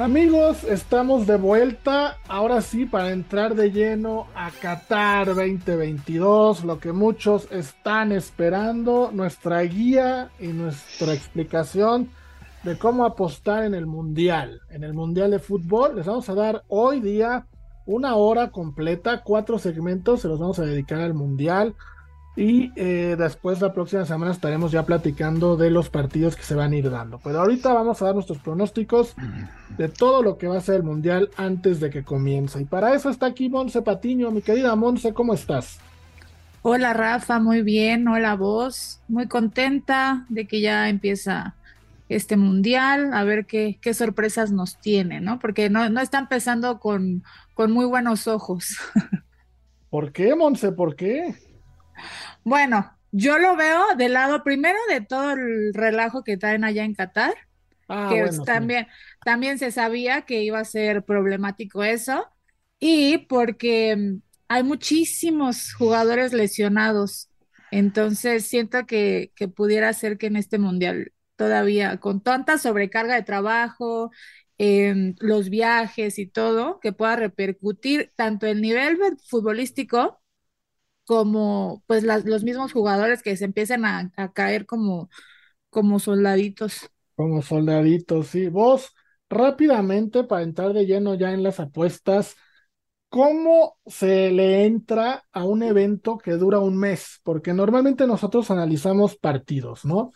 Amigos, estamos de vuelta, ahora sí, para entrar de lleno a Qatar 2022, lo que muchos están esperando, nuestra guía y nuestra explicación de cómo apostar en el Mundial, en el Mundial de Fútbol. Les vamos a dar hoy día una hora completa, cuatro segmentos, se los vamos a dedicar al Mundial. Y eh, después la próxima semana estaremos ya platicando de los partidos que se van a ir dando. Pero ahorita vamos a dar nuestros pronósticos de todo lo que va a ser el Mundial antes de que comience. Y para eso está aquí Monse Patiño. Mi querida Monse, ¿cómo estás? Hola Rafa, muy bien. Hola vos. Muy contenta de que ya empieza este Mundial. A ver qué, qué sorpresas nos tiene, ¿no? Porque no, no está empezando con, con muy buenos ojos. ¿Por qué, Monse? ¿Por qué? Bueno, yo lo veo del lado primero de todo el relajo que traen allá en Qatar, Ah, que bueno, sí. también, también se sabía que iba a ser problemático eso, y porque mm, hay muchísimos jugadores lesionados, entonces siento que, que pudiera ser que en este mundial todavía con tanta sobrecarga de trabajo, em, los viajes y todo, que pueda repercutir tanto el nivel futbolístico como pues los mismos jugadores que se empiezan a, a caer como, como soldaditos. Como soldaditos, sí. Vos, rápidamente, para entrar de lleno ya en las apuestas, ¿cómo se le entra a un evento que dura un mes? Porque normalmente nosotros analizamos partidos, ¿no?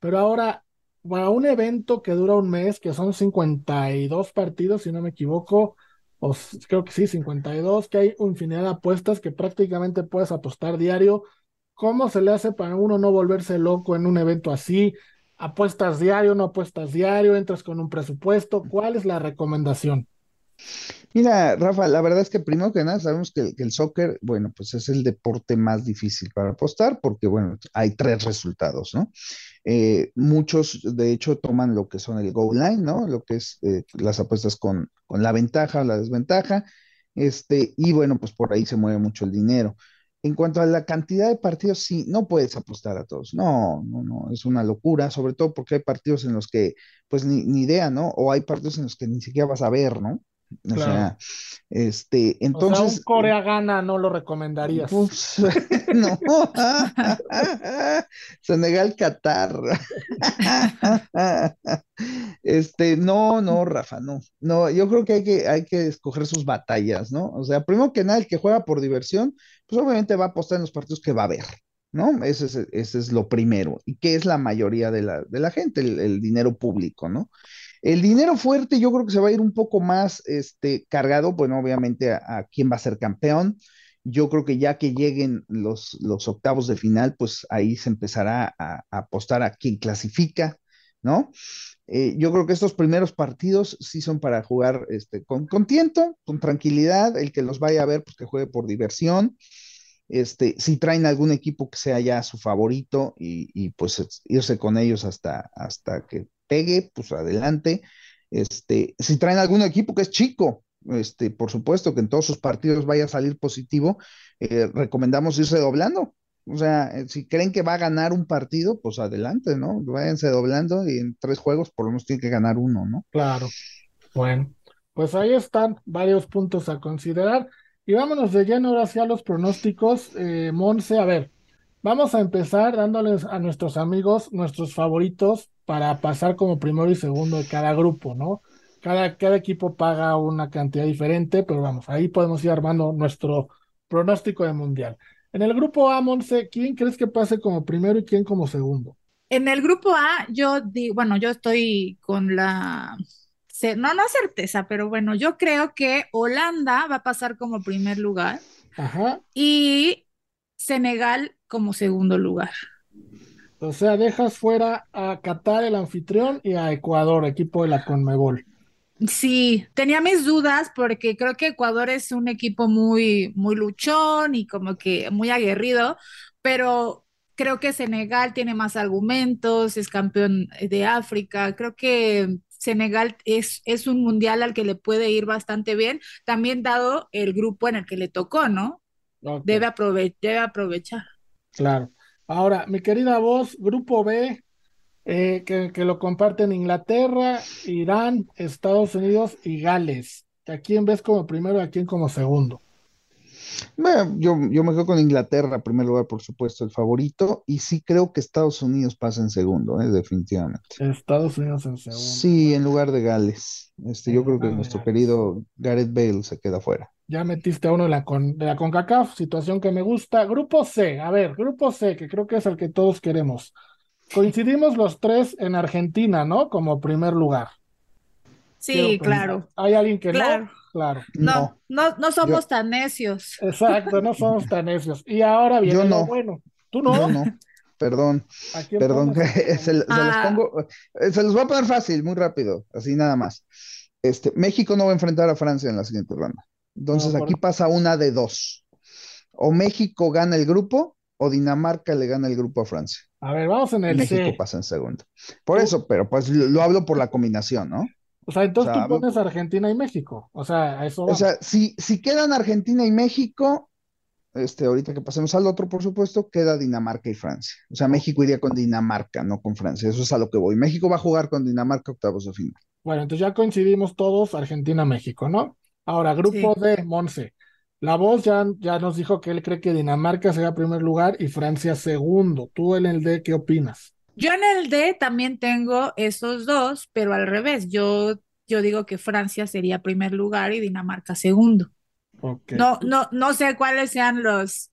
Pero ahora, para un evento que dura un mes, que son 52 partidos, si no me equivoco, o s- creo que sí, 52, que hay infinidad de apuestas que prácticamente puedes apostar diario. ¿Cómo se le hace para uno no volverse loco en un evento así? ¿Apuestas diario, no apuestas diario? ¿Entras con un presupuesto? ¿Cuál es la recomendación? Mira, Rafa, la verdad es que primero que nada sabemos que, el soccer, bueno, pues es el deporte más difícil para apostar porque, bueno, hay tres resultados, ¿no? Eh, muchos, de hecho, toman lo que son el goal line, ¿no? Lo que es eh, las apuestas con, con la ventaja o la desventaja, este, y bueno, pues por ahí se mueve mucho el dinero. En cuanto a la cantidad de partidos, sí, no puedes apostar a todos. No, no, no, es una locura, sobre todo porque hay partidos en los que, pues ni, ni idea, ¿no? O hay partidos en los que ni siquiera vas a ver, ¿no? O Claro. sea, este, O sea, un entonces, Corea gana no lo recomendarías. pues, no. Senegal, Qatar. Este, no, no, Rafa, no. No, yo creo que hay que, hay que escoger sus batallas, ¿no? O sea, primero que nada, el que juega por diversión, pues obviamente va a apostar en los partidos que va a ver, ¿no? Ese es, ese es lo primero. Y que es la mayoría de la, de la gente, el, el dinero público, ¿no? El dinero fuerte yo creo que se va a ir un poco más este, cargado, bueno, obviamente a, quién va a ser campeón. Yo creo que ya que lleguen los, octavos de final, pues ahí se empezará a, apostar a quién clasifica, ¿no? Eh, yo creo que estos primeros partidos sí son para jugar este, con, con tiento, con tranquilidad, el que los vaya a ver, pues que juegue por diversión. Este, si traen algún equipo que sea ya su favorito y, y pues es- irse con ellos hasta, hasta que pegue, pues adelante. Este, si traen algún equipo que es chico, este, por supuesto que en todos sus partidos vaya a salir positivo, eh, recomendamos irse doblando. O sea, eh, si creen que va a ganar un partido, pues adelante, ¿no? Váyanse doblando y en tres juegos por lo menos tiene que ganar uno, ¿no? Claro. Bueno, pues ahí están varios puntos a considerar. Y vámonos de lleno ahora hacia los pronósticos. Eh, Monse, a ver, vamos a empezar dándoles a nuestros amigos nuestros favoritos para pasar como primero y segundo de cada grupo, ¿no? Cada, cada equipo paga una cantidad diferente, pero vamos, ahí podemos ir armando nuestro pronóstico de mundial. En el grupo A, Monse, ¿quién crees que pase como primero y quién como segundo? En el grupo A, yo digo, bueno, yo estoy con la, no, no certeza, pero bueno, yo creo que Holanda va a pasar como primer lugar Ajá. y Senegal como segundo lugar. O sea, dejas fuera a Qatar, el anfitrión, y a Ecuador, equipo de la Conmebol. Sí, tenía mis dudas porque creo que Ecuador es un equipo muy, muy luchón y como que muy aguerrido, pero creo que Senegal tiene más argumentos, es campeón de África, creo que Senegal es, es un mundial al que le puede ir bastante bien, también dado el grupo en el que le tocó, ¿no? Debe, aprove- debe aprovechar. claro. Ahora, mi querida voz, grupo B, eh, que, que lo comparten Inglaterra, Irán, Estados Unidos y Gales. ¿A quién ves como primero y a quién como segundo? Bueno, yo, yo me quedo con Inglaterra, en primer lugar, por supuesto, el favorito, y sí creo que Estados Unidos pasa en segundo, ¿eh? Definitivamente. Estados Unidos en segundo. Sí, en lugar de Gales. Este, yo creo que nuestro querido Gareth Bale se queda fuera. Ya metiste a uno de la, con, de la CONCACAF, situación que me gusta. Grupo C, a ver, grupo C, que creo que es el que todos queremos. Coincidimos los tres en Argentina, ¿no? Como primer lugar. Sí, claro, ¿Hay alguien que claro. no? Claro. No, No, no, no somos tan necios. Exacto, no somos tan necios. Y ahora viene Yo lo no. bueno. ¿Tú yo no? no. Perdón, ¿A quién perdón, se, se los Ah. pongo, eh, se los voy a poner fácil, muy rápido, así nada más. Este, México no va a enfrentar a Francia en la siguiente ronda. Entonces No, aquí pasa una de dos. O México gana el grupo, o Dinamarca le gana el grupo a Francia. A ver, vamos en el México C. pasa en segundo. Por Tú- eso, pero pues lo, lo hablo por la combinación, ¿no? O sea, entonces O sea, tú pones Argentina y México. O sea, eso O sea, si, si quedan Argentina y México, este, ahorita que pasemos al otro, por supuesto, queda Dinamarca y Francia. O sea, México iría con Dinamarca, no con Francia. Eso es a lo que voy. México va a jugar con Dinamarca octavos de final. Bueno, entonces ya coincidimos todos Argentina-México, ¿no? Ahora, grupo Sí. D, Monse. La voz ya, ya nos dijo que él cree que Dinamarca será primer lugar y Francia segundo. Tú en el D, ¿qué opinas? Yo en el D también tengo esos dos, pero al revés. Yo, yo digo que Francia sería primer lugar y Dinamarca segundo. No, no, no sé cuáles sean los,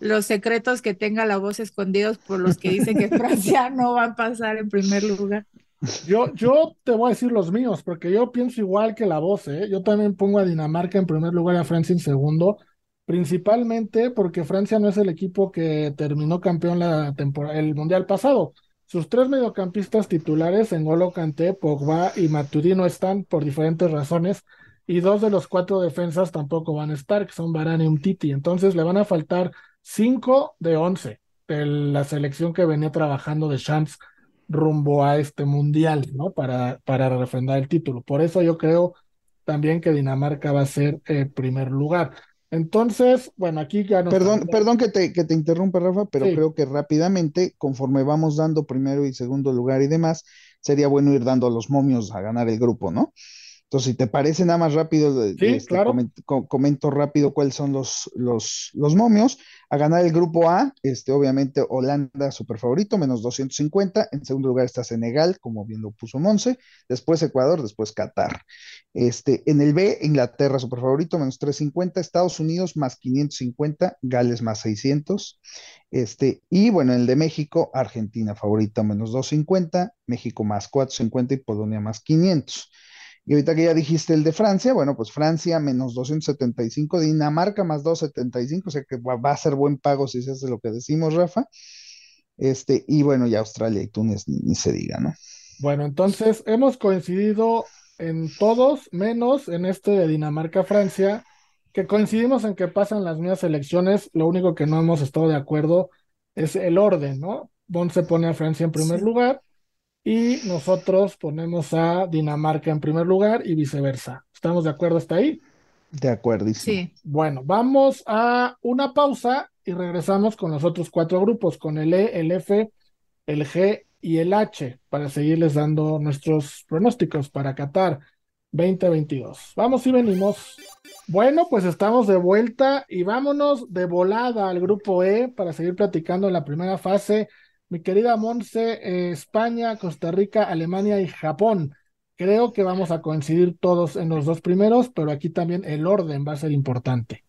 los secretos que tenga la voz escondidos por los que dicen que Francia no va a pasar en primer lugar. Yo, yo te voy a decir los míos, porque yo pienso igual que la voz, ¿eh? Yo también pongo a Dinamarca en primer lugar y a Francia en segundo, principalmente porque Francia no es el equipo que terminó campeón la temporada, el mundial pasado. Sus tres mediocampistas titulares, N'Golo Kanté, Pogba y Matuidi, no están por diferentes razones, y dos de los cuatro defensas tampoco van a estar, que son Varane y Umtiti. Entonces le van a faltar cinco de once de la selección que venía trabajando de Champs rumbo a este mundial, ¿no? Para, para refrendar el título. Por eso yo creo también que Dinamarca va a ser eh, primer lugar. Entonces, bueno, aquí ya nos Perdón, perdón que te, que te interrumpa, Rafa, pero Sí. creo que rápidamente, conforme vamos dando primero y segundo lugar y demás, sería bueno ir dando a los momios a ganar el grupo, ¿no? Entonces, si te parece nada más rápido, Sí, este, claro. comento rápido cuáles son los, los, los momios. A ganar el grupo A, este, obviamente Holanda, super favorito, menos 250. En segundo lugar está Senegal, como bien lo puso Monse. Después Ecuador, después Qatar. Este, en el B, Inglaterra, super favorito, menos 350. Estados Unidos, más 550. Gales, más 600. Este, y bueno, en el de México, Argentina favorita, menos 250. México, más 450. Y Polonia, más 500. Y ahorita que ya dijiste el de Francia, bueno, pues Francia menos 275, Dinamarca más 275, o sea que va, va a ser buen pago si se hace lo que decimos, Rafa. Este, y bueno, ya Australia y Túnez ni, ni se diga, ¿no? Bueno, entonces hemos coincidido en todos, menos en este de Dinamarca-Francia, que coincidimos en que pasan las mismas elecciones, lo único que no hemos estado de acuerdo es el orden, ¿no? Bon se pone a Francia en primer Sí. lugar y nosotros ponemos a Dinamarca en primer lugar y viceversa. ¿Estamos de acuerdo hasta ahí? De acuerdísimo. Sí. Bueno, vamos a una pausa y regresamos con los otros cuatro grupos, con el E, el F, el G y el H, para seguirles dando nuestros pronósticos para Qatar 2022. Vamos y venimos. Bueno, pues estamos de vuelta y vámonos de volada al grupo E para seguir platicando en la primera fase. Mi querida Monse, eh, España, Costa Rica, Alemania y Japón. Creo que vamos a coincidir todos en los dos primeros, pero aquí también el orden va a ser importante.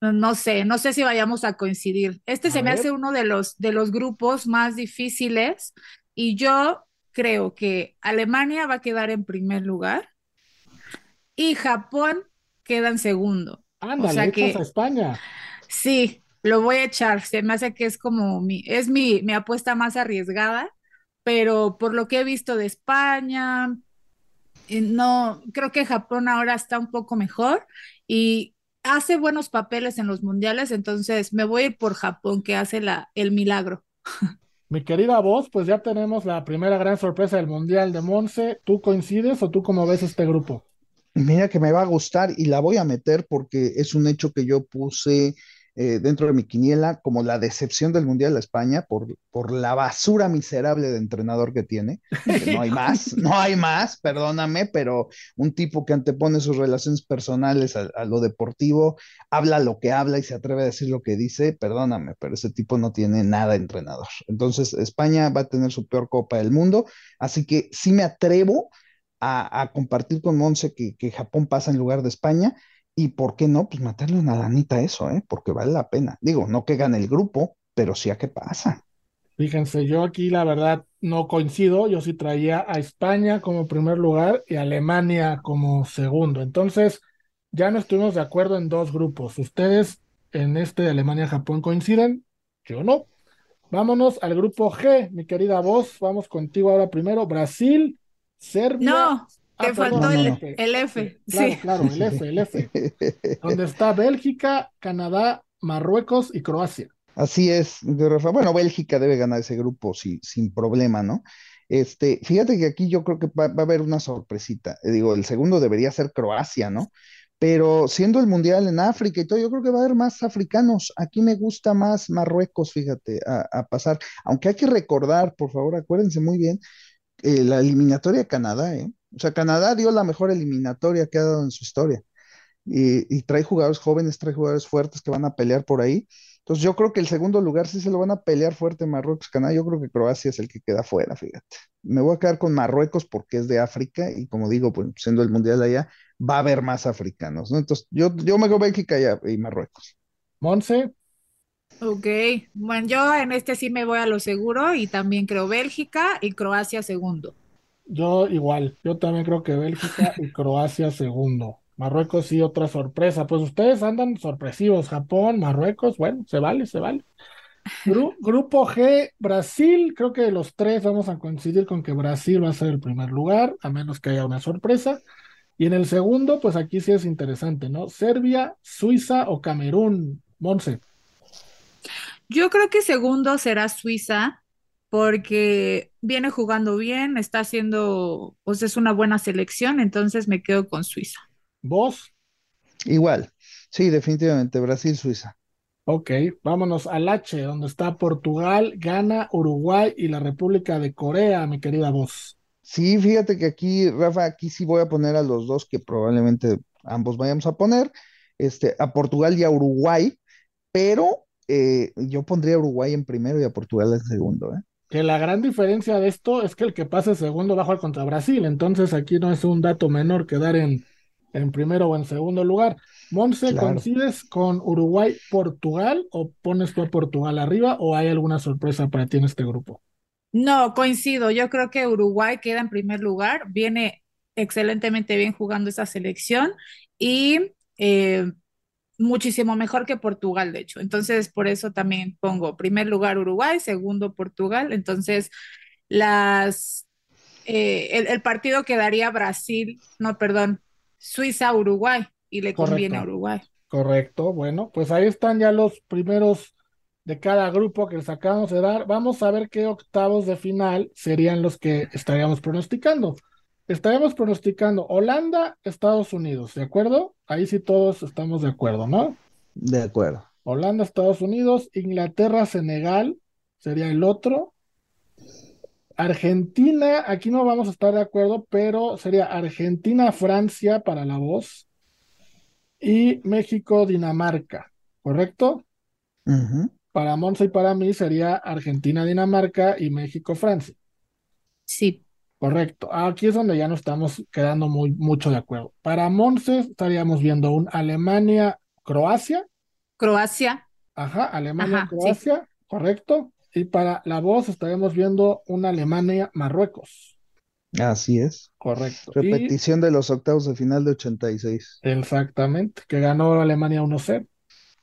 No, sé, no sé si vayamos a coincidir. Este A se me hace uno de los, de los grupos más difíciles y yo creo que Alemania va a quedar en primer lugar y Japón queda en segundo. Ándale, sea que- a España. Sí, lo voy a echar. Se me hace que es como mi, es mi, mi apuesta más arriesgada, pero por lo que he visto de España, no, creo que Japón ahora está un poco mejor y hace buenos papeles en los mundiales, entonces me voy a ir por Japón, que hace la, el milagro. Mi querida voz, pues ya tenemos la primera gran sorpresa del Mundial de Monse. ¿Tú coincides o tú cómo ves este grupo? Mira que me va a gustar y la voy a meter porque es un hecho que yo puse eh, dentro de mi quiniela como la decepción del Mundial de España por, por la basura miserable de entrenador que tiene. no hay más, no hay más, perdóname, pero un tipo que antepone sus relaciones personales a, a, lo deportivo, habla lo que habla y se atreve a decir lo que dice, perdóname, pero ese tipo no tiene nada de entrenador. Entonces, España va a tener su peor Copa del Mundo, así que sí me atrevo a, a compartir con Monse que, que Japón pasa en lugar de España y por qué no, pues meterle una lanita a eso, ¿eh? Porque vale la pena. Digo, no que gane el grupo, pero sí a qué pasa. Fíjense, yo aquí la verdad no coincido, yo sí traía a España como primer lugar y a Alemania como segundo. Entonces, ya no estuvimos de acuerdo en dos grupos. Ustedes en este de Alemania-Japón coinciden, yo no. Vámonos al grupo G, mi querida voz. Vamos contigo ahora primero. Brasil, Serbia, no. Te ah, faltó no, el, no. el, F. Claro, sí. claro, el F, el F. donde está Bélgica, Canadá, Marruecos y Croacia. Así es, Rafa. Bueno, Bélgica debe ganar ese grupo sí, sin problema, ¿no? Este, fíjate que aquí yo creo que va, va, a haber una sorpresita. Digo, el segundo debería ser Croacia, ¿no? Pero siendo el mundial en África y todo, yo creo que va a haber más africanos. Aquí me gusta más Marruecos, fíjate, a, a pasar. Aunque hay que recordar, por favor, acuérdense muy bien, eh, la eliminatoria de Canadá, ¿eh? O sea, Canadá dio la mejor eliminatoria que ha dado en su historia. Y, y, trae jugadores jóvenes, trae jugadores fuertes que van a pelear por ahí. Entonces yo creo que el segundo lugar sí se lo van a pelear fuerte Marruecos, Canadá. Yo creo que Croacia es el que queda fuera, fíjate. Me voy a quedar con Marruecos porque es de África y como digo, pues siendo el mundial allá, va a haber más africanos, ¿no? Entonces yo, yo me voy a Bélgica y, y Marruecos. Monse. Ok, bueno, yo en este sí me voy a lo seguro y también creo Bélgica y Croacia segundo. Yo igual, yo también creo que Bélgica y Croacia segundo. Marruecos sí, otra sorpresa. Pues ustedes andan sorpresivos. Japón, Marruecos, bueno, se vale, se vale. Gru grupo G, Brasil, creo que los tres vamos a coincidir con que Brasil va a ser el primer lugar, a menos que haya una sorpresa. Y en el segundo, pues aquí sí es interesante, ¿no? Serbia, Suiza o Camerún, Monse. Yo creo que segundo será Suiza, porque viene jugando bien, está haciendo, pues es una buena selección, entonces me quedo con Suiza. ¿Vos? Igual, sí, definitivamente, Brasil-Suiza. Ok, vámonos al H, donde está Portugal, Ghana, Uruguay y la República de Corea, mi querida voz. Sí, fíjate que aquí, Rafa, aquí sí voy a poner a los dos que probablemente ambos vayamos a poner, este, a Portugal y a Uruguay, pero eh, yo pondría a Uruguay en primero y a Portugal en segundo, ¿eh? Que la gran diferencia de esto es que el que pase segundo va a jugar contra Brasil, entonces aquí no es un dato menor quedar en, en primero o en segundo lugar. Monse, claro. ¿coincides con Uruguay-Portugal o pones tú a Portugal arriba o hay alguna sorpresa para ti en este grupo? No, coincido. Yo creo que Uruguay queda en primer lugar, viene excelentemente bien jugando esa selección y eh, muchísimo mejor que Portugal, de hecho. Entonces, por eso también pongo primer lugar Uruguay, segundo Portugal. Entonces, las eh, el, el, partido quedaría Brasil, no, perdón, Suiza-Uruguay y le Correcto. conviene a Uruguay. Correcto, bueno, pues ahí están ya los primeros de cada grupo que les acabamos de dar. Vamos a ver qué octavos de final serían los que estaríamos pronosticando. Estaríamos pronosticando Holanda, Estados Unidos, ¿de acuerdo? Ahí sí todos estamos de acuerdo, ¿no? De acuerdo. Holanda, Estados Unidos, Inglaterra, Senegal, sería el otro. Argentina, aquí no vamos a estar de acuerdo, pero sería Argentina, Francia para la voz. Y México, Dinamarca, ¿correcto? Uh -huh. Para Monza y para mí sería Argentina, Dinamarca y México, Francia. Sí. Correcto. Aquí es donde ya no estamos quedando muy mucho de acuerdo. Para Monse estaríamos viendo un Alemania-Croacia. Croacia. Ajá, Alemania-Croacia, sí. correcto. Y para la voz estaríamos viendo un Alemania-Marruecos. Así es. Correcto. Repetición y... de los octavos de final de 86. Exactamente, que ganó Alemania 1-0.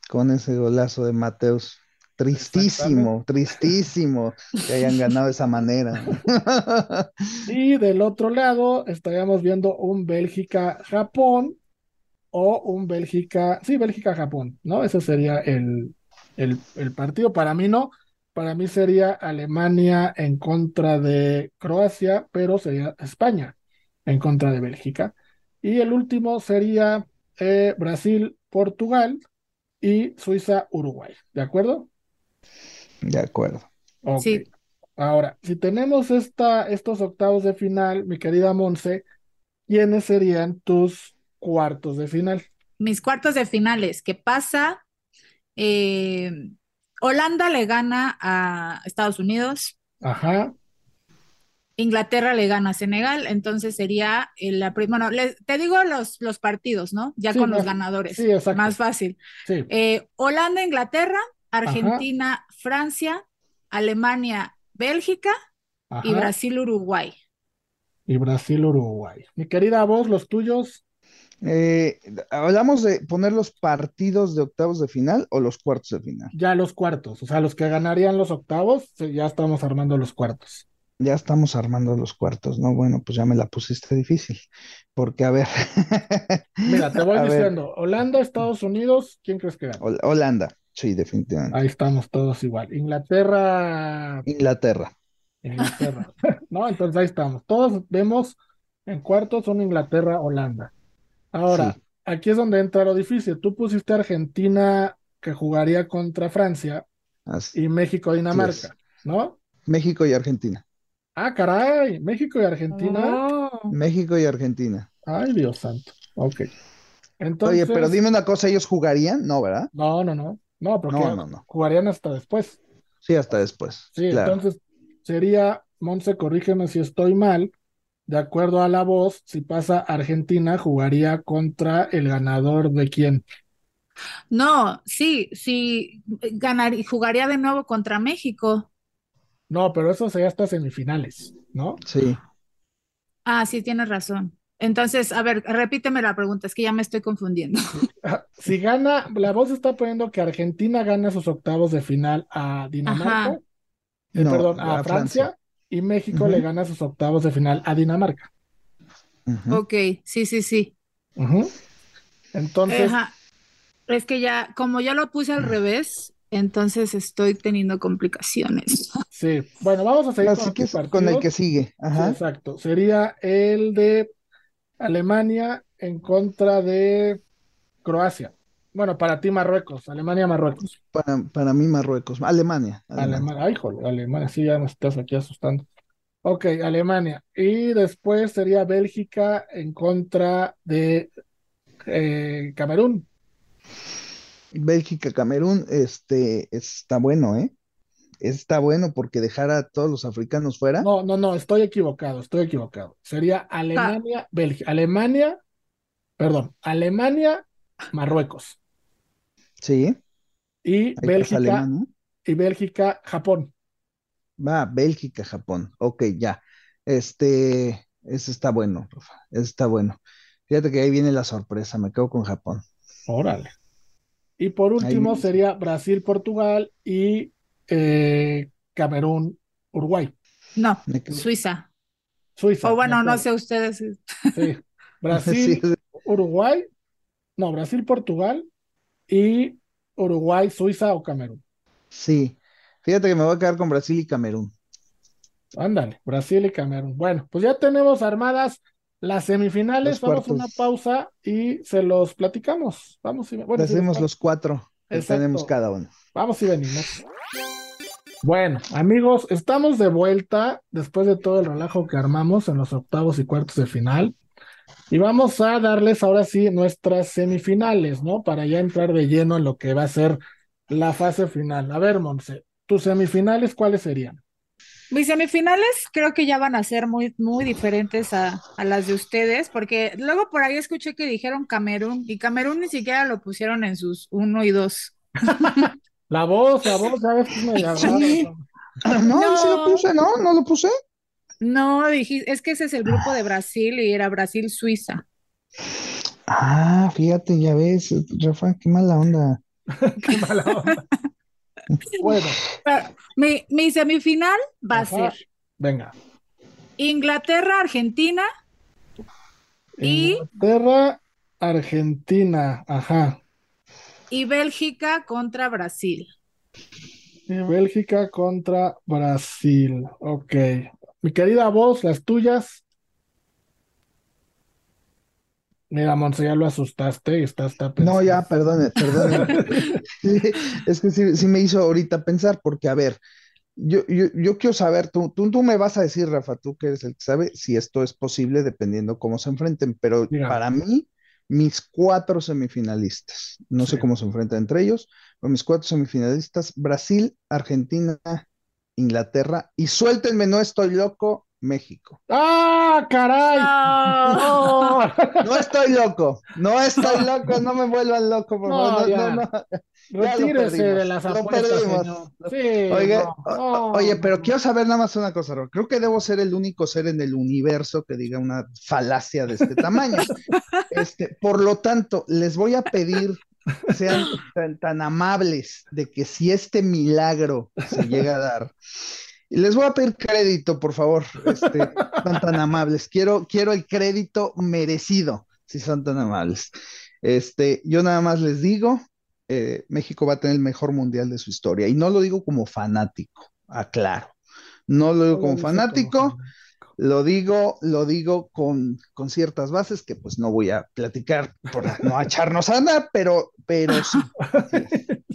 Con ese golazo de Mateus. Tristísimo, tristísimo que hayan ganado de esa manera. Y del otro lado estaríamos viendo un Bélgica-Japón o un Bélgica, sí, Bélgica-Japón, ¿no? Ese sería el, el, el partido. Para mí no, para mí sería Alemania en contra de Croacia, pero sería España en contra de Bélgica. Y el último sería eh, Brasil-Portugal y Suiza-Uruguay, ¿de acuerdo? De acuerdo. Ok. Sí. Ahora, si tenemos esta, estos octavos de final, mi querida Monse, ¿quiénes serían tus cuartos de final? Mis cuartos de finales, ¿qué pasa? Eh, Holanda le gana a Estados Unidos, Ajá, Inglaterra le gana a Senegal, entonces sería eh, la primera, bueno, les- te digo los, los partidos, ¿no? Ya Sí, con los ganadores, sí, exacto. más fácil. sí, Eh, Holanda, Inglaterra, Argentina, Francia, Alemania, Bélgica y. Brasil, Uruguay. Y Brasil-Uruguay. Mi querida voz, los tuyos. Eh, ¿hablamos de poner los partidos de octavos de final o los cuartos de final? Ya los cuartos, o sea, los que ganarían los octavos, ya estamos armando los cuartos. Ya estamos armando los cuartos, ¿no? Bueno, pues ya me la pusiste difícil, porque a ver, Mira, te voy A ver. diciendo, Holanda, Estados Unidos, ¿quién crees que gana? Hol- Holanda, sí, definitivamente. Ahí estamos todos igual. Inglaterra, Inglaterra, Inglaterra. ¿No? Entonces ahí estamos. Todos vemos en cuartos son Inglaterra, Holanda. Ahora, Sí. aquí es donde entra lo difícil. Tú pusiste Argentina que jugaría contra Francia así. y México, Dinamarca, ¿no? México y Argentina. Ah, caray, México y Argentina. Oh. México y Argentina. Ay, Dios santo. Ok. Oye, Entonces, pero dime una cosa, ¿ellos jugarían? No, ¿verdad? no, no, no. No, porque No, no, no. jugarían hasta después. Sí, hasta después. Sí, Claro. entonces sería, Monse, corrígeme si estoy mal, de acuerdo a la voz, si pasa Argentina, jugaría contra el ganador de quién. No, sí, sí, ganar, jugaría de nuevo contra México. No, pero eso sería hasta semifinales, ¿no? Sí. Ah, sí, tienes razón. Entonces, a ver, repíteme la pregunta, es que ya me estoy confundiendo. Si gana, la voz está poniendo que Argentina gana sus octavos de final a Dinamarca, Ajá. eh, No, perdón, a a Francia, Francia. y México le gana sus octavos de final a Dinamarca. Ujú. Ok, sí, sí, sí. Entonces, Ajá. Es que ya, como ya lo puse al revés, entonces estoy teniendo complicaciones. sí, bueno, vamos a seguir Así con que con el que sigue. Sí, Ajá. exacto. Sería el de Alemania en contra de Croacia. Bueno, para ti Marruecos, Alemania-Marruecos. Para, para mí, Marruecos. Alemania. Alemania. Alemania, ay, jole, Alemania, sí, ya nos estás aquí asustando. Ok, Alemania. Y después sería Bélgica en contra de eh, Camerún. Bélgica, Camerún, este, está bueno, ¿eh? Está bueno porque dejar a todos los africanos fuera. No, no, no, estoy equivocado, estoy equivocado. Sería Alemania, Bélgica, Alemania, perdón, Alemania, Marruecos. Sí, Y ahí Bélgica, y Bélgica, Japón. Va, Bélgica, Japón. Ok, ya. Este, ese está bueno, Rafa. Ese está bueno. Fíjate que ahí viene la sorpresa. Me quedo con Japón. Órale. Y por último sería Brasil, Portugal y eh, Camerún, Uruguay. No, Suiza. Suiza. O bueno, no sé ustedes. Sí. Brasil. Uruguay. No, Brasil, Portugal y Uruguay, Suiza o Camerún. Sí. Fíjate que me voy a quedar con Brasil y Camerún. Ándale, Brasil y Camerún. Bueno, pues ya tenemos armadas las semifinales. Los Vamos a una pausa y se los platicamos. Vamos y bueno, Hacemos los- cuatro que tenemos cada uno. Vamos y venimos. Bueno, amigos, estamos de vuelta después de todo el relajo que armamos en los octavos y cuartos de final. Y vamos a darles ahora sí nuestras semifinales, ¿no? Para ya entrar de lleno en lo que va a ser la fase final. A ver, Monse, ¿tus semifinales cuáles serían? Mis semifinales creo que ya van a ser muy, muy diferentes a, a las de ustedes, porque luego por ahí escuché que dijeron Camerún, y Camerún ni siquiera lo pusieron en sus uno y dos. La voz, la voz, ¿sabes rara? Sí. No, No. sí lo puse, ¿no? No lo puse. No, dije, es que ese es el grupo de Brasil y era Brasil-Suiza. Ah, fíjate, ya ves, Rafa, qué mala onda. Qué mala onda. Bueno, Mi, mi semifinal va a ser venga. Inglaterra, Argentina y, Inglaterra, Argentina, ajá. Y Bélgica contra Brasil. Y Bélgica contra Brasil. Ok. Mi querida voz, las tuyas. Mira, Monse, ya lo asustaste y está, está No, ya, perdone, perdone. Sí, es que sí, sí me hizo ahorita pensar, porque a ver, yo, yo, yo quiero saber, tú, tú, tú me vas a decir, Rafa, tú que eres el que sabe, si esto es posible dependiendo cómo se enfrenten, pero para mí, mis cuatro semifinalistas, no sé cómo se enfrentan entre ellos, pero mis cuatro semifinalistas, Brasil, Argentina, Inglaterra, y suéltenme, no estoy loco, México. ¡Ah, caray! No. ¡No! No estoy loco, no estoy loco, no me vuelvan loco, por No, favor, no, ya. no, Retírese de las lo apuestas, perdimos. señor. Sí, Oye, o- pero quiero saber nada más una cosa, Ro. Creo que debo ser el único ser en el universo que diga una falacia de este tamaño. Este, por lo tanto, les voy a pedir, sean tan, tan amables de que si este milagro se llega a dar, les voy a pedir crédito, por favor, este, son tan amables. Quiero, quiero el crédito merecido, si son tan amables. Este, yo nada más les digo, eh, México va a tener el mejor mundial de su historia. Y no lo digo como fanático, aclaro. No lo digo como fanático, lo digo, lo digo con, con ciertas bases que pues no voy a platicar por no echarnos a andar, pero, pero sí.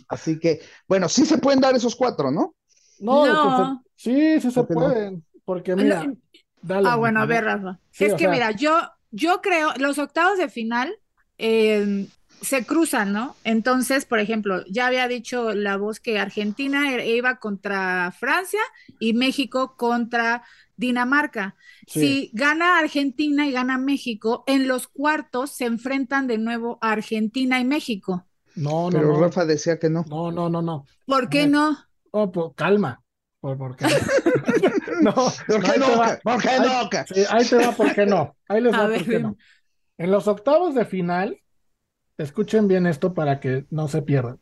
Así que, bueno, sí se pueden dar esos cuatro, ¿no? No, se- sí, sí se pueden. Porque mira, No, dale, Ah, bueno, a ver. Rafa. Sí, es que sea- mira, yo, yo creo, los octavos de final eh, se cruzan, ¿no? Entonces, por ejemplo, ya había dicho la voz que Argentina e- iba contra Francia y México contra Dinamarca. Sí. Si gana Argentina y gana México, en los cuartos se enfrentan de nuevo a Argentina y México. No, no, Pero no. Rafa decía que no. No, no, no, no. ¿Por qué no? Oh, pues, calma. ¿Por, por qué no? No, ¿Por no, qué ahí te no? va. ¿Por qué Ahí- no? Sí, ahí te va, ¿por qué no? Ahí les va, ver, ¿por qué no? En los octavos de final, escuchen bien esto para que no se pierdan.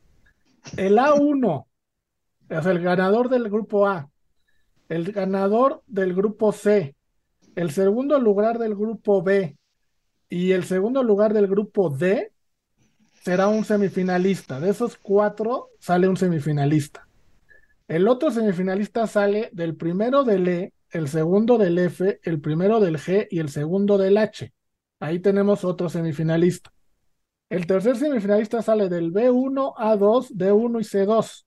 El A1 es el ganador del grupo A, el ganador del grupo C, el segundo lugar del grupo B y el segundo lugar del grupo D será un semifinalista. De esos cuatro sale un semifinalista. El otro semifinalista sale del primero del E, el segundo del F, el primero del G y el segundo del H. Ahí tenemos otro semifinalista. El tercer semifinalista sale del B1, A2, D1 y C2.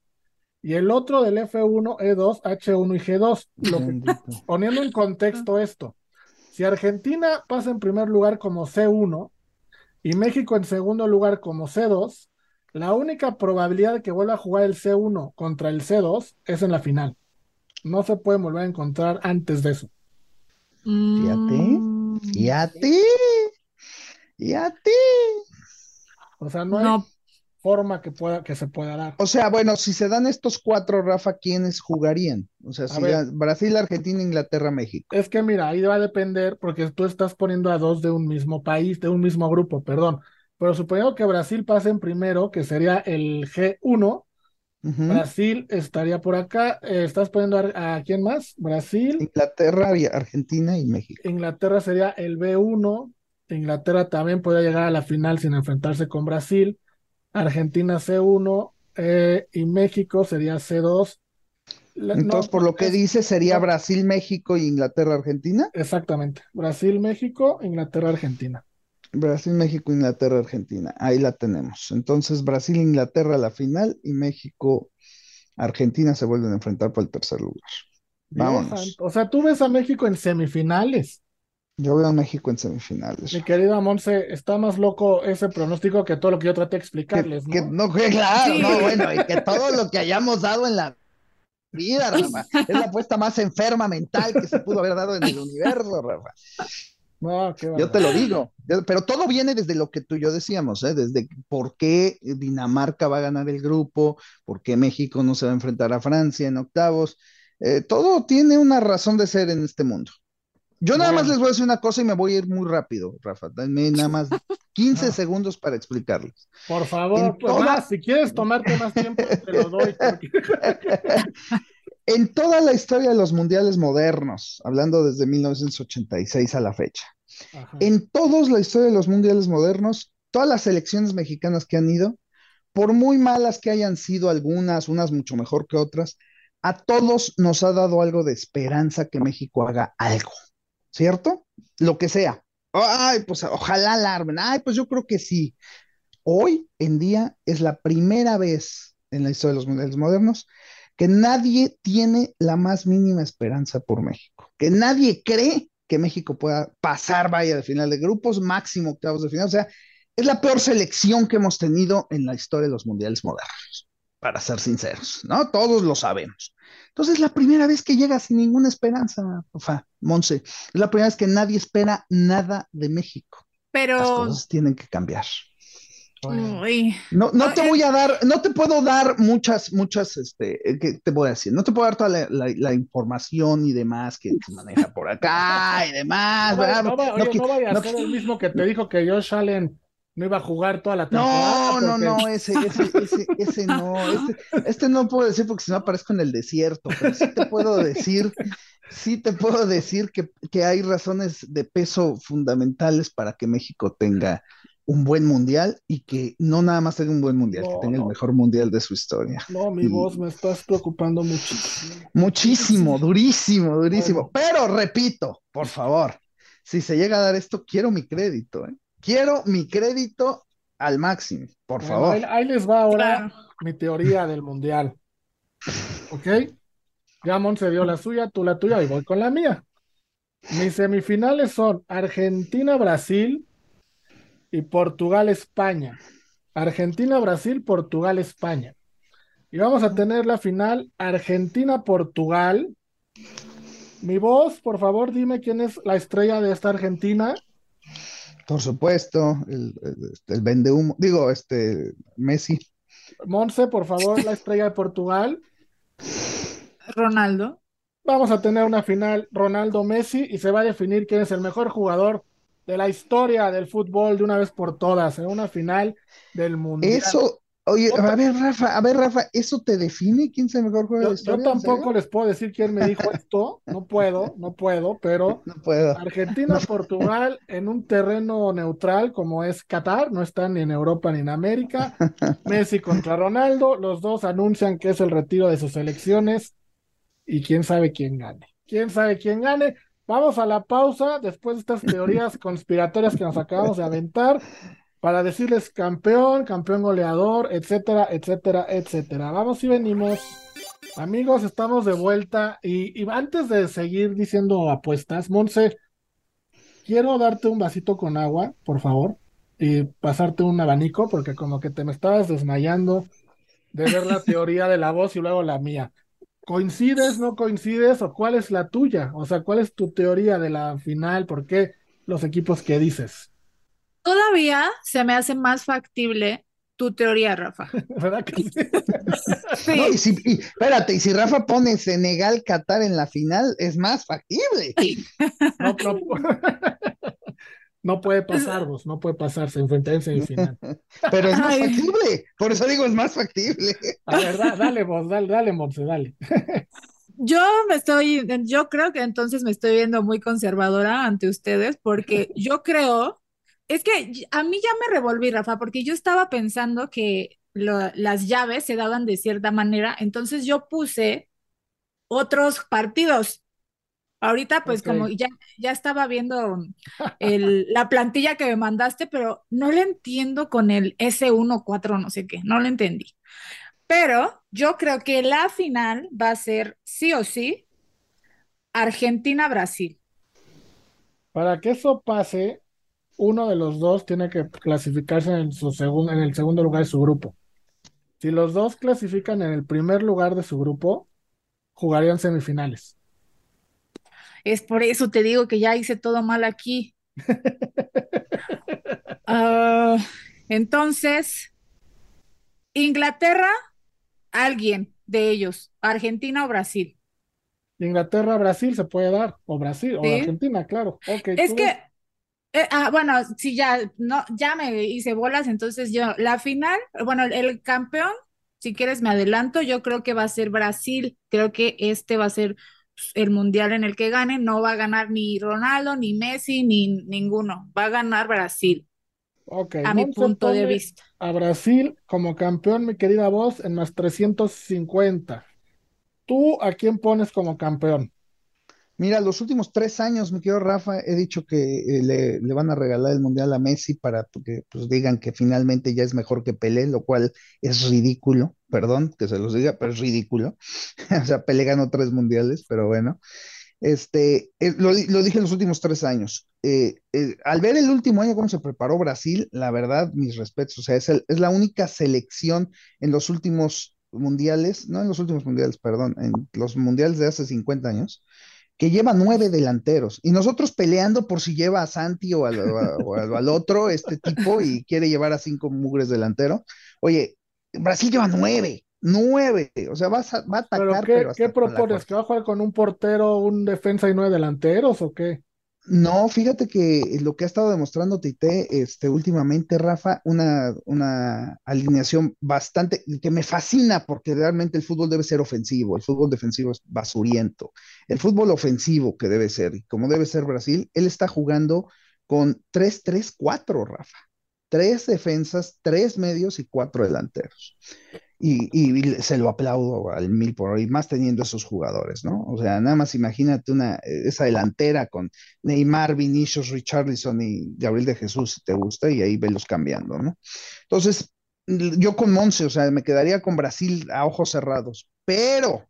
Y el otro del F1, E2, H1 y G2. Lo poniendo en contexto esto, si Argentina pasa en primer lugar como C1 y México en segundo lugar como C2, la única probabilidad de que vuelva a jugar el C1 contra el C2 es en la final. No se puede volver a encontrar antes de eso. Mm, ¿Y a ti? ¿Y a ti? O sea, no hay forma que pueda, que se pueda dar. O sea, bueno, si se dan estos cuatro, Rafa, ¿quiénes jugarían? O sea, A si ya- Brasil, Argentina, Inglaterra, México. Es que mira, ahí va a depender porque tú estás poniendo a dos de un mismo país, de un mismo grupo, perdón. Pero suponiendo que Brasil pase en primero, que sería el G1, Ujú. Brasil estaría por acá. eh, ¿estás poniendo a, a quién más? Brasil. Inglaterra, y Argentina y México. Inglaterra sería el B1. Inglaterra también podría llegar a la final sin enfrentarse con Brasil. Argentina C1 eh, y México sería C2. La- Entonces, no, por lo que es- dice, sería no. Brasil, México y Inglaterra, Argentina. Exactamente. Brasil, México, Inglaterra, Argentina. Brasil, México, Inglaterra, Argentina. Ahí la tenemos. Entonces, Brasil, Inglaterra la final y México, Argentina se vuelven a enfrentar por el tercer lugar. Vámonos. O sea, tú ves a México en semifinales. Yo veo a México en semifinales. Mi querida Monse, está más loco ese pronóstico que todo lo que yo traté de explicarles, que- ¿no? no, que claro, Sí. no, bueno, y que todo lo que hayamos dado en la vida, Rafa, es la apuesta más enferma mental que se pudo haber dado en el universo, Rafa. No, qué Yo te lo digo, pero todo viene desde lo que tú y yo decíamos, ¿eh? Desde por qué Dinamarca va a ganar el grupo, por qué México no se va a enfrentar a Francia en octavos. Eh, todo tiene una razón de ser en este mundo. Yo nada más les voy a decir una cosa y me voy a ir muy rápido, Rafa. Dame nada más 15 Ah. segundos para explicarles. Por favor, pues toda- más, si quieres tomarte más tiempo, te lo doy. porque- En toda la historia de los mundiales modernos, hablando desde 1986 a la fecha, Ajá. en toda la historia de los mundiales modernos, todas las selecciones mexicanas que han ido, por muy malas que hayan sido algunas, unas mucho mejor que otras, a todos nos ha dado algo de esperanza que México haga algo, ¿cierto? Lo que sea. Ay, pues ojalá la armen. Ay, pues yo creo que sí. Hoy en día es la primera vez en la historia de los mundiales modernos que nadie tiene la más mínima esperanza por México, que nadie cree que México pueda pasar, vaya, de final de grupos, máximo octavos de final. O sea, es la peor selección que hemos tenido en la historia de los mundiales modernos, para ser sinceros, ¿no? Todos lo sabemos. Entonces, es la primera vez que llega sin ninguna esperanza, Monse. Es la primera vez que nadie espera nada de México. Las Pero, cosas tienen que cambiar. Uy, No, no te eh. voy a dar, no te puedo dar muchas, muchas, este, eh, ¿qué te voy a decir? No te puedo dar toda la, la- la información y demás que se maneja por acá y demás, no, ¿verdad? no va- No oye, qui- no vaya a no ser el mismo que te dijo que Josh Allen no iba a jugar toda la temporada. No, no, porque- no, ese, ese, ese, ese no, este, este no puedo decir porque si no aparezco en el desierto, pero sí te puedo decir, sí te puedo decir que, que hay razones de peso fundamentales para que México tenga un buen mundial y que no nada más tenga un buen mundial, que tenga no. el mejor mundial de su historia. No, mi voz, me estás preocupando muchísimo. Muchísimo, durísimo, durísimo. Bueno. Pero repito, por favor, si se llega a dar esto, quiero mi crédito, ¿eh? Quiero mi crédito al máximo, por Bueno, favor. ahí, ahí les va ahora mi teoría del mundial. ¿Ok? Ya se dio la suya, tú la tuya y voy con la mía. Mis semifinales son Argentina-Brasil y Portugal-España. Argentina-Brasil, Portugal-España. Y vamos a tener la final Argentina-Portugal. Mi voz, por favor, dime quién es la estrella de esta Argentina. Por supuesto, el, el, este, el vende humo, digo, este, Messi. Monse, por favor, la estrella de Portugal. Ronaldo. Vamos a tener una final Ronaldo-Messi y se va a definir quién es el mejor jugador de la historia del fútbol de una vez por todas, en una final del Mundial. Eso, oye, a ver, Rafa, a ver, Rafa, ¿eso te define quién es el mejor jugador de Yo, la yo historia? ¿En tampoco les puedo decir quién me dijo esto, no puedo, no puedo, pero No puedo. Argentina-Portugal en un terreno neutral como es Qatar, no están ni en Europa ni en América. Messi contra Ronaldo, los dos anuncian que es el retiro de sus elecciones y quién sabe quién gane. Quién sabe quién gane. Vamos a la pausa después de estas teorías conspiratorias que nos acabamos de aventar para decirles campeón, campeón goleador, etcétera, etcétera, etcétera. Vamos y venimos. Amigos, estamos de vuelta y, y antes de seguir diciendo apuestas, Monse, quiero darte un vasito con agua, por favor, y pasarte un abanico porque como que te me estabas desmayando de ver la teoría de la voz y luego la mía. ¿Coincides, no coincides o cuál es la tuya? O sea, ¿cuál es tu teoría de la final? ¿Por qué los equipos que dices? Todavía se me hace más factible tu teoría, Rafa. ¿Verdad que sí? Sí, No, y si, y, espérate, y si Rafa pone Senegal, Qatar en la final, es más factible. No, no, no puede pasar, vos, no puede pasar, se enfrentan en semifinal. Pero es más factible. Por eso digo, es más factible. A ver, da- dale vos, dale, dale, Monse, dale. yo me estoy, yo creo que entonces me estoy viendo muy conservadora ante ustedes porque yo creo, es que a mí ya me revolví, Rafa, porque yo estaba pensando que lo- las llaves se daban de cierta manera, entonces yo puse otros partidos. Ahorita, pues como ya, ya estaba viendo el- la plantilla que me mandaste, pero no le entiendo con el S14, no sé qué, no lo entendí. Pero yo creo que la final va a ser sí o sí Argentina-Brasil. Para que eso pase, uno de los dos tiene que clasificarse en su segun- en el segundo lugar de su grupo. Si los dos clasifican en el primer lugar de su grupo, jugarían semifinales. Es por eso te digo que ya hice todo mal aquí. Ah, entonces, Inglaterra, alguien de ellos, Argentina o Brasil. Inglaterra, Brasil se puede dar, o Brasil, o Argentina, claro. Okay, es que, eh, ah, bueno, si ya, no, ya me hice bolas, entonces yo, la final, bueno, el, campeón, si quieres me adelanto, yo creo que va a ser Brasil, creo que este va a ser el mundial en el que gane, no va a ganar ni Ronaldo, ni Messi, ni ninguno, va a ganar Brasil. Okay, a mi punto de vista. A Brasil como campeón, mi querida voz, en más 350. ¿Tú a quién pones como campeón? Mira, los últimos tres años, mi querido Rafa, he dicho que eh, le, van a regalar el Mundial a Messi para que pues, digan que finalmente ya es mejor que Pelé, lo cual es ridículo, perdón que se los diga, pero es ridículo. o sea, Pelé ganó tres mundiales, pero bueno. Este, eh, lo, dije en los últimos tres años. Eh, al ver el último año cómo se preparó Brasil, la verdad, mis respetos, o sea, es, la única selección en los últimos mundiales, no en los últimos mundiales, perdón, en los mundiales de hace 50 años, que lleva nueve delanteros y nosotros peleando por si lleva a Santi o al, otro, este tipo, y quiere llevar a cinco mugres delantero. Oye, Brasil lleva nueve, nueve, o sea, va a, va a atacar. ¿Pero qué, ¿qué propones? ¿Que va a jugar con un portero, un defensa y nueve delanteros o qué? No, fíjate que lo que ha estado demostrando Tite este, últimamente, Rafa, una, una alineación bastante, que me fascina porque realmente el fútbol debe ser ofensivo, el fútbol defensivo es basuriento, el fútbol ofensivo que debe ser, y como debe ser Brasil, él está jugando con 3-3-4, Rafa, tres defensas, tres medios y cuatro delanteros y, se lo aplaudo al mil por hoy, más teniendo esos jugadores, ¿no? O sea, nada más imagínate una, esa delantera con Neymar, Vinicius, Richarlison y Gabriel de Jesús, si te gusta, y ahí velos cambiando, ¿no? Entonces, yo con Monse, o sea, me quedaría con Brasil a ojos cerrados, pero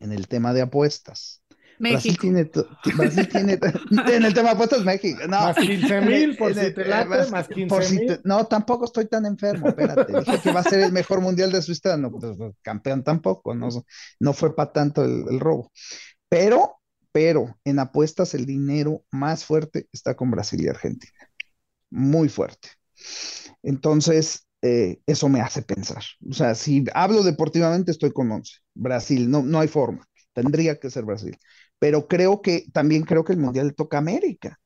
en el tema de apuestas, Brasil tiene, Brasil tiene en el tema de apuestas México. No, más 15 mil por si te late, más 15 mil. no, tampoco estoy tan enfermo, espérate. Dije que va a ser el mejor mundial de su historia. No, pues, pues, campeón tampoco, no, no fue para tanto el, robo. Pero, pero en apuestas el dinero más fuerte está con Brasil y Argentina. Muy fuerte. Entonces, eh, eso me hace pensar. O sea, si hablo deportivamente, estoy con 11. Brasil, no, no hay forma. Tendría que ser Brasil pero creo que también creo que el Mundial le toca a América.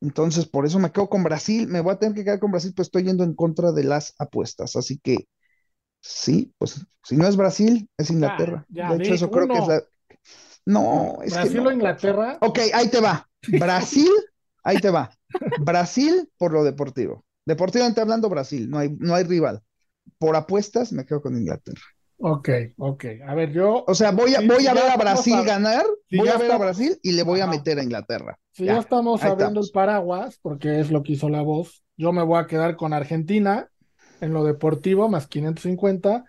Entonces, por eso me quedo con Brasil, me voy a tener que quedar con Brasil, pues estoy yendo en contra de las apuestas. Así que sí, pues si no es Brasil, es Inglaterra. de hecho, eso creo que es la... No, es Brasil o Inglaterra. Ok, ahí te va. Brasil, ahí te va. Brasil por lo deportivo. Deportivamente hablando, Brasil, no hay, no hay rival. Por apuestas, me quedo con Inglaterra. Ok, ok. A ver, yo. O sea, voy a, voy a ver a Brasil ganar, voy a ver a Brasil y le voy a meter a Inglaterra. Si ya, estamos abriendo el paraguas, porque es lo que hizo la voz, yo me voy a quedar con Argentina en lo deportivo, más 550,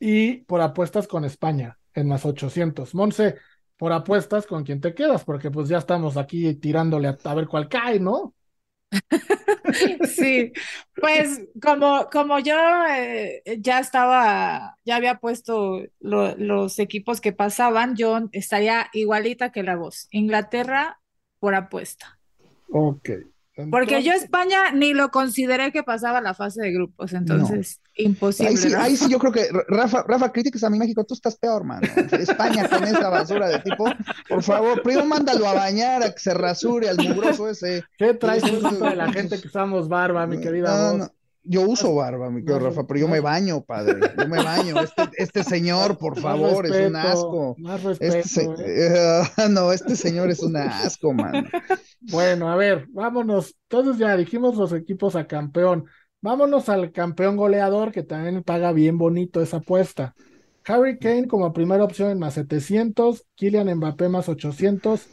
y por apuestas con España, en más 800. Monse, por apuestas con quién te quedas, porque pues ya estamos aquí tirándole a, a ver cuál cae, ¿no? Sí, pues como, como yo eh, ya estaba, ya había puesto los equipos que pasaban, yo estaría igualita que la voz. Inglaterra por apuesta. Ok. Porque yo España ni lo consideré que pasaba la fase de grupos, entonces imposible. Ahí sí, ahí sí, yo creo que Rafa, Rafa, críticas a mi México, tú estás peor, mano. España con esa basura de tipo, por favor, primero mándalo a bañar, a que se rasure al mugroso ese. ¿Qué traes de la gente que usamos barba, mi querida? Yo uso barba, mi querido Rafa, pero yo me baño, padre. Yo me baño. Este, este señor, por favor, es un asco. Más respeto, este ¿eh? no, este señor es un asco, man. Bueno, a ver, vámonos. Entonces ya dijimos los equipos a campeón. Vámonos al campeón goleador, que también paga bien bonito esa apuesta. Harry Kane como primera opción en más 700, Kylian Mbappé más 800,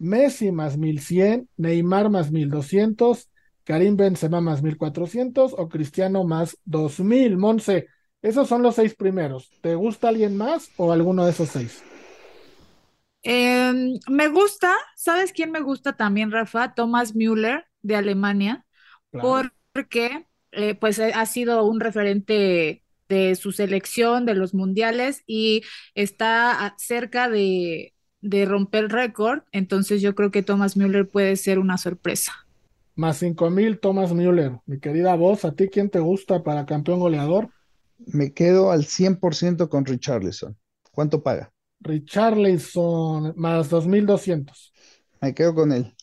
Messi más 1100, Neymar más 1200 Karim Benzema más 1400 o Cristiano más 2000. Monse, esos son los seis primeros. ¿Te gusta alguien más o alguno de esos seis? Em, me gusta, ¿sabes quién me gusta también, Rafa? Thomas Müller de Alemania, porque eh, pues eh, ha sido un referente de su selección, de los mundiales y está cerca de, de romper el récord, entonces yo creo que Thomas Müller puede ser una sorpresa. Más 5000, Thomas Müller. Mi querida voz, ¿a ti quién te gusta para campeón goleador? Me quedo al 100% con Richarlison. ¿Cuánto paga? Richarlison más 2200. Me quedo con él.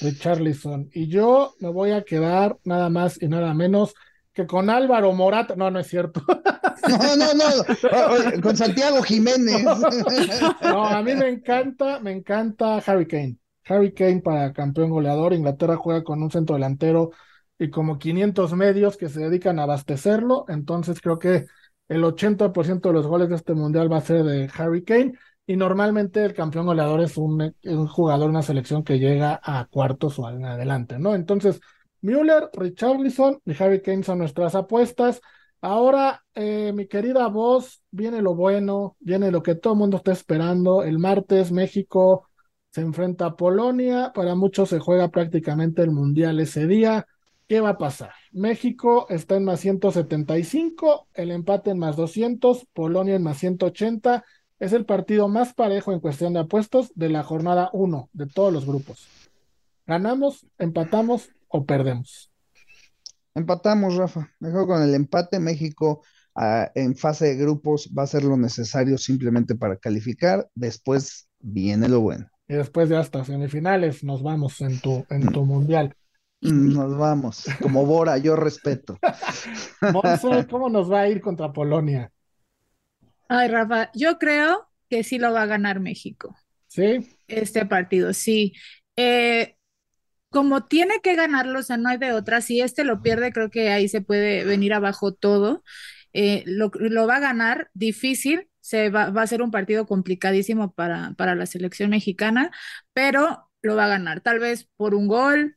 Richarlison. Y yo me voy a quedar nada más y nada menos que con Álvaro Morata. No, no es cierto. No, no, no. Con Santiago Jiménez. No, a mí me encanta, me encanta Harry Kane. Harry Kane para campeón goleador. Inglaterra juega con un centro delantero y como 500 medios que se dedican a abastecerlo. Entonces creo que el 80% de los goles de este mundial va a ser de Harry Kane. Y normalmente el campeón goleador es un, un jugador, una selección que llega a cuartos o en adelante, ¿no? Entonces, Müller, Richarlison y Harry Kane son nuestras apuestas. Ahora, eh, mi querida voz, viene lo bueno, viene lo que todo el mundo está esperando. El martes México se enfrenta a Polonia. Para muchos se juega prácticamente el Mundial ese día. ¿Qué va a pasar? México está en más 175, el empate en más 200, Polonia en más 180. Es el partido más parejo en cuestión de apuestos de la jornada 1 de todos los grupos. ¿Ganamos, empatamos o perdemos? Empatamos, Rafa. Mejor con el empate. México ah, en fase de grupos va a hacer lo necesario simplemente para calificar. Después viene lo bueno. Y después de hasta semifinales nos vamos en tu, en tu mundial. Nos vamos. Como Bora, yo respeto. Monse, ¿cómo nos va a ir contra Polonia? Ay, Rafa, yo creo que sí lo va a ganar México. ¿Sí? Este partido, sí. Eh, como tiene que ganarlo, o sea, no hay de otra. Si este lo pierde, creo que ahí se puede venir abajo todo. Eh, lo, lo, va a ganar difícil, se va, va, a ser un partido complicadísimo para, para la selección mexicana, pero lo va a ganar, tal vez por un gol,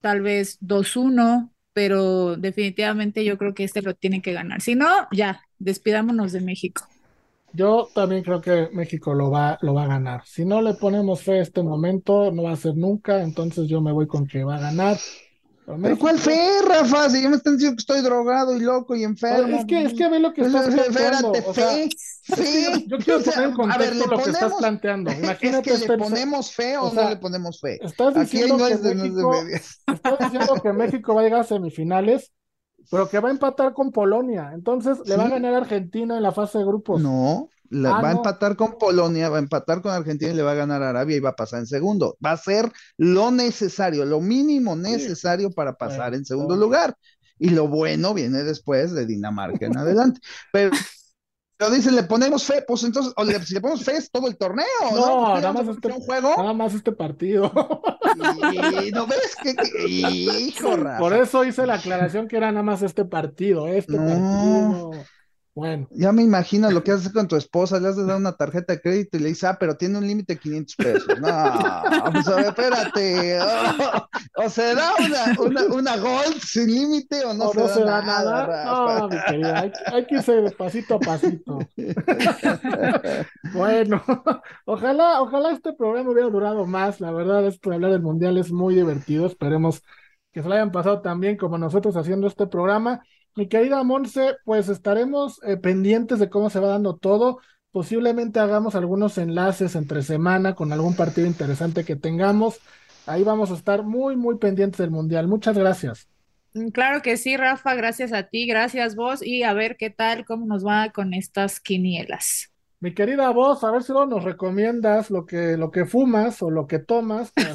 tal vez 2-1, pero definitivamente yo creo que este lo tiene que ganar. Si no, ya, despidámonos de México. Yo también creo que México lo va, lo va a ganar. Si no le ponemos fe a este momento, no va a ser nunca, entonces yo me voy con que va a ganar. ¿Pero cuál fe, Rafa? Si ya me están diciendo que estoy drogado y loco y enfermo. Es que, es que ve lo que estás planteando. Espérate, o sea, fe, fe. Yo quiero O sea, poner en a contexto ver, ¿le lo que estás planteando. Es Imagínate que le ponemos fe o, o sea, no le ponemos fe. Estás Aquí diciendo no que es de, no es de México- medias. Estás diciendo que México va a llegar a semifinales, pero que va a empatar con Polonia. Entonces le va a ganar Argentina en la fase de grupos. No, la- Ah, va a empatar con Polonia, va a empatar con Argentina y le va a ganar a Arabia y va a pasar en segundo. Va a ser lo necesario, lo mínimo necesario para pasar Bueno, en segundo lugar. Y lo bueno viene después de Dinamarca en adelante. Pero, pero dicen, le ponemos fe, pues entonces, o le- si le ponemos fe es todo el torneo, ¿no? Nada más este, un juego. nada más este partido. Y no ves que, que- hijo. Por eso hice la aclaración que era nada más este partido, este No. partido. Bueno, Ya me imagino lo que haces con tu esposa, le has de dar una tarjeta de crédito y le dices, ah, pero tiene un límite de 500 pesos. No, pues a ver, espérate. O, o se da una, una, una gold sin límite o no, no, se, no da se da nada. No, mi querida, hay, hay que irse de pasito a pasito. Bueno, ojalá, ojalá este programa hubiera durado más. La verdad, esto de hablar del mundial es muy divertido. Esperemos que se lo hayan pasado tan bien como nosotros haciendo este programa. Mi querida Monse, pues estaremos eh, pendientes de cómo se va dando todo. Posiblemente hagamos algunos enlaces entre semana con algún partido interesante que tengamos. Ahí vamos a estar muy, muy pendientes del mundial. Muchas gracias. Mm, Claro que sí, Rafa, gracias a ti, gracias vos, y a ver qué tal, cómo nos va con estas quinielas. Mi querida voz, a ver si luego nos recomiendas lo que, lo que fumas o lo que tomas tan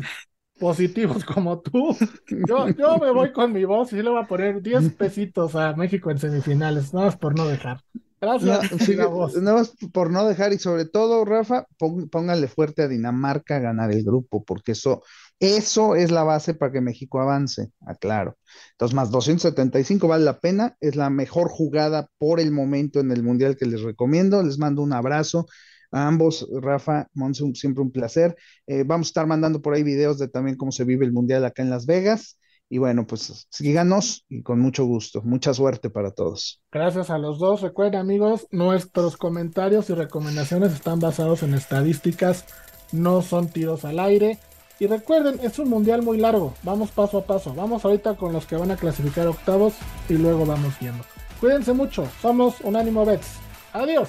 positivos como tú. Yo, yo me voy con mi voz y le voy a poner 10 pesitos a México en semifinales, nada más por no dejar. No, Gracias, mi sí, nada más por no dejar y sobre todo, Rafa, póngale fuerte a Dinamarca a ganar el grupo, porque eso, eso es la base para que México avance, aclaro. Entonces, más 275 vale la pena, es la mejor jugada por el momento en el Mundial que les recomiendo. Les mando un abrazo a ambos, Rafa, Monse, un- siempre un placer. Eh, vamos a estar mandando por ahí videos de también cómo se vive el Mundial acá en Las Vegas. Y bueno, pues síganos y con mucho gusto. Mucha suerte para todos. Gracias a los dos. Recuerden, amigos, nuestros comentarios y recomendaciones están basados en estadísticas, no son tiros al aire. Y recuerden, es un mundial muy largo. Vamos paso a paso. Vamos ahorita con los que van a clasificar octavos y luego vamos viendo. Cuídense mucho. Somos Unánimo Bets. Adiós.